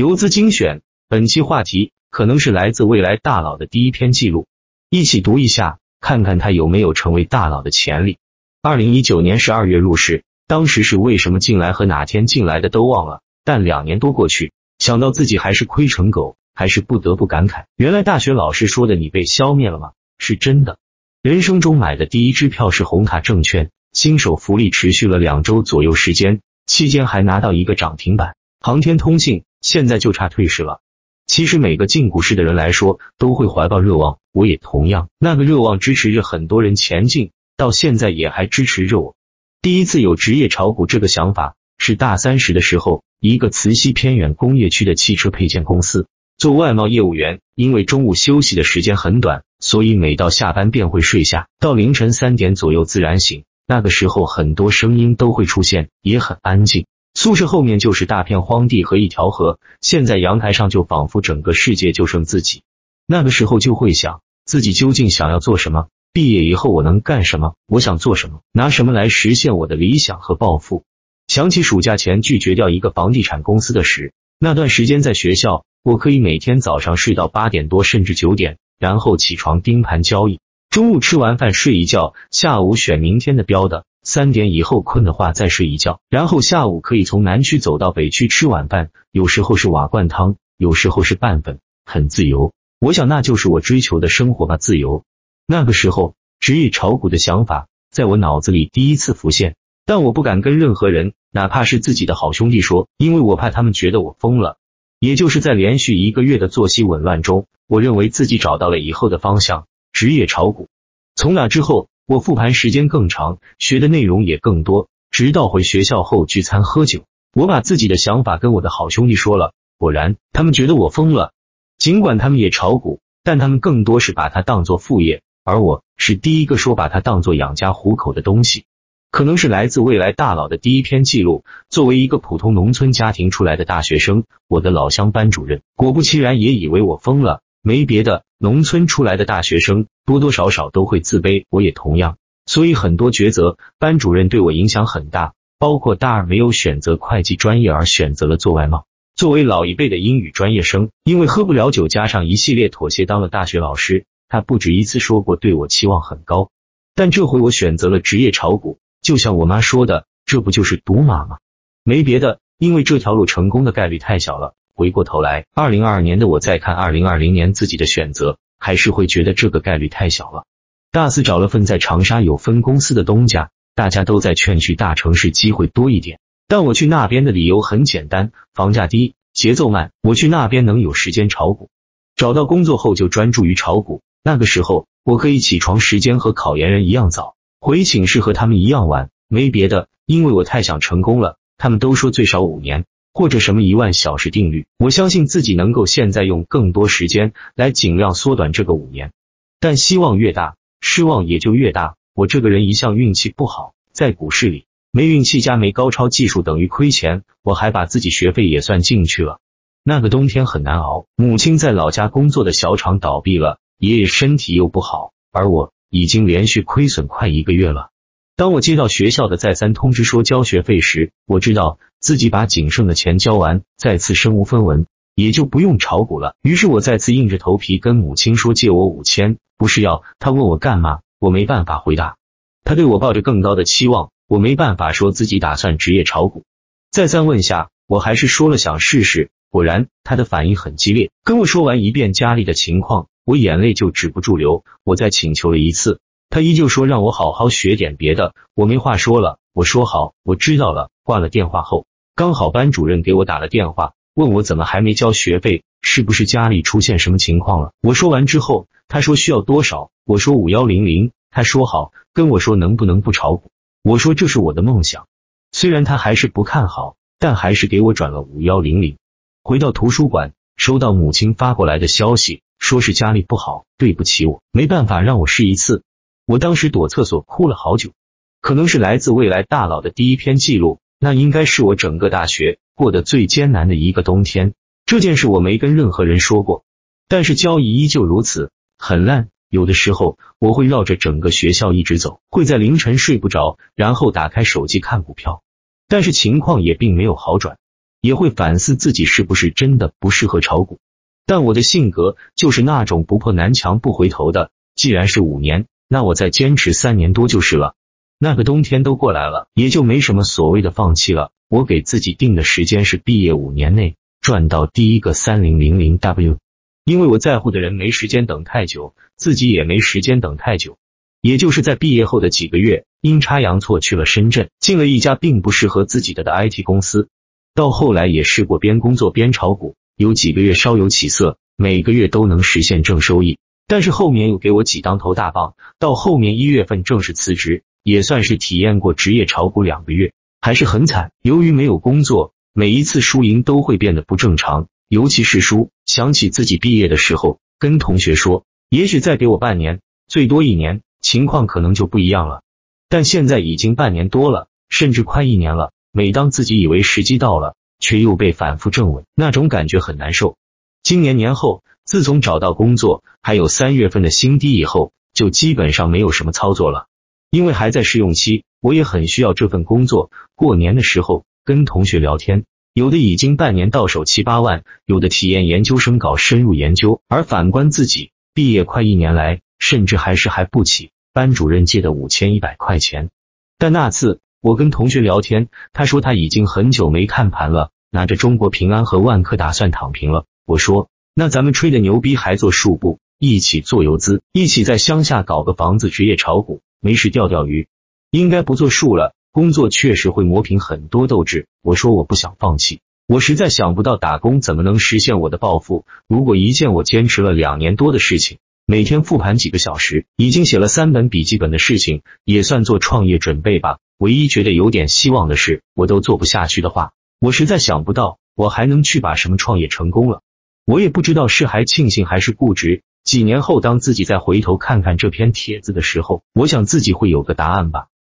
游资精选，本期话题可能是来自未来大佬的第一篇记录，一起读一下，看看他有没有成为大佬的潜力。二零一九年十二月入市，当时是为什么进来和哪天进来的都忘了，但两年多过去，想到自己还是亏成狗，还是不得不感慨，原来大学老师说的你被消灭了吗？是真的。人生中买的第一支票是红塔证券，新手福利持续了两周左右时间，期间还拿到一个涨停板。航天通信现在就差退市了。其实每个进股市的人来说，都会怀抱热望，我也同样。那个热望支持着很多人前进，到现在也还支持着我。第一次有职业炒股这个想法，是大三十的时候，一个慈溪偏远工业区的汽车配件公司做外贸业务员，因为中午休息的时间很短，所以每到下班便会睡下，到凌晨三点左右自然醒。那个时候很多声音都会出现，也很安静。宿舍后面就是大片荒地和一条河，现在阳台上就仿佛整个世界就剩自己。那个时候就会想，自己究竟想要做什么？毕业以后我能干什么？我想做什么？拿什么来实现我的理想和抱负？想起暑假前拒绝掉一个房地产公司的时，那段时间在学校，我可以每天早上睡到八点多甚至九点，然后起床盯盘交易，中午吃完饭睡一觉，下午选明天的标的。三点以后困的话再睡一觉，然后下午可以从南区走到北区吃晚饭，有时候是瓦罐汤，有时候是拌粉，很自由。我想那就是我追求的生活吧，自由。那个时候，职业炒股的想法在我脑子里第一次浮现，但我不敢跟任何人，哪怕是自己的好兄弟说，因为我怕他们觉得我疯了。也就是在连续一个月的作息紊乱中，我认为自己找到了以后的方向，职业炒股。从那之后。我复盘时间更长，学的内容也更多。直到回学校后聚餐喝酒，我把自己的想法跟我的好兄弟说了。果然，他们觉得我疯了。尽管他们也炒股，但他们更多是把它当做副业，而我是第一个说把它当做养家糊口的东西。可能是来自未来大佬的第一篇记录。作为一个普通农村家庭出来的大学生，我的老乡班主任果不其然也以为我疯了。没别的，农村出来的大学生多多少少都会自卑，我也同样，所以很多抉择，班主任对我影响很大，包括大二没有选择会计专业而选择了做外贸。作为老一辈的英语专业生，因为喝不了酒，加上一系列妥协，当了大学老师。他不止一次说过对我期望很高，但这回我选择了职业炒股，就像我妈说的，这不就是赌马吗？没别的，因为这条路成功的概率太小了。回过头来，二零二二年的我再看二零二零年自己的选择，还是会觉得这个概率太小了。大四找了份在长沙有分公司的东家，大家都在劝去大城市机会多一点，但我去那边的理由很简单，房价低，节奏慢，我去那边能有时间炒股。找到工作后就专注于炒股，那个时候我可以起床时间和考研人一样早，回寝室和他们一样晚，没别的，因为我太想成功了。他们都说最少五年。或者什么一万小时定律，我相信自己能够现在用更多时间来尽量缩短这个五年。但希望越大，失望也就越大。我这个人一向运气不好，在股市里没运气加没高超技术等于亏钱，我还把自己学费也算进去了。那个冬天很难熬，母亲在老家工作的小厂倒闭了，爷爷身体又不好，而我已经连续亏损快一个月了。当我接到学校的再三通知说交学费时，我知道自己把仅剩的钱交完，再次身无分文，也就不用炒股了。于是我再次硬着头皮跟母亲说借我五千，不是要。他问我干嘛，我没办法回答。他对我抱着更高的期望，我没办法说自己打算职业炒股。再三问下，我还是说了想试试。果然，他的反应很激烈，跟我说完一遍家里的情况，我眼泪就止不住流。我再请求了一次。他依旧说让我好好学点别的，我没话说了。我说好，我知道了。挂了电话后，刚好班主任给我打了电话，问我怎么还没交学费，是不是家里出现什么情况了？我说完之后，他说需要多少？我说五幺零零。他说好，跟我说能不能不炒股？我说这是我的梦想。虽然他还是不看好，但还是给我转了五幺零零。回到图书馆，收到母亲发过来的消息，说是家里不好，对不起我，没办法让我试一次。我当时躲厕所哭了好久，可能是来自未来大佬的第一篇记录，那应该是我整个大学过得最艰难的一个冬天。这件事我没跟任何人说过，但是交易依旧如此，很烂。有的时候我会绕着整个学校一直走，会在凌晨睡不着，然后打开手机看股票，但是情况也并没有好转。也会反思自己是不是真的不适合炒股。但我的性格就是那种不破南墙不回头的，既然是五年，那我再坚持三年多就是了。那个冬天都过来了，也就没什么所谓的放弃了。我给自己定的时间是毕业五年内赚到第一个三零零零 W，因为我在乎的人没时间等太久，自己也没时间等太久。也就是在毕业后的几个月，阴差阳错去了深圳，进了一家并不适合自己的的 IT 公司。到后来也试过边工作边炒股，有几个月稍有起色，每个月都能实现正收益。但是后面又给我几当头大棒，到后面一月份正式辞职。也算是体验过职业炒股两个月，还是很惨。由于没有工作，每一次输赢都会变得不正常，尤其是输。想起自己毕业的时候，跟同学说，也许再给我半年，最多一年，情况可能就不一样了。但现在已经半年多了，甚至快一年了。每当自己以为时机到了，却又被反复正稳，那种感觉很难受。今年年后，自从找到工作，还有三月份的新低以后，就基本上没有什么操作了。因为还在试用期，我也很需要这份工作。过年的时候跟同学聊天，有的已经半年到手七八万，有的体验研究生搞深入研究。而反观自己，毕业快一年来，甚至还是还不起班主任借的五千一百块钱。但那次我跟同学聊天，他说他已经很久没看盘了，拿着中国平安和万科打算躺平了。我说那咱们吹的牛逼还做数不？一起做游资，一起在乡下搞个房子，职业炒股。没事钓钓鱼，应该不作数了。工作确实会磨平很多斗志。我说我不想放弃，我实在想不到打工怎么能实现我的抱负。如果一件我坚持了两年多的事情，每天复盘几个小时，已经写了三本笔记本的事情，也算做创业准备吧。唯一觉得有点希望的是，我都做不下去的话，我实在想不到我还能去把什么创业成功了。我也不知道是还庆幸还是固执。几年后，当自己再回头看看这篇帖子的时候，我想自己会有个答案吧。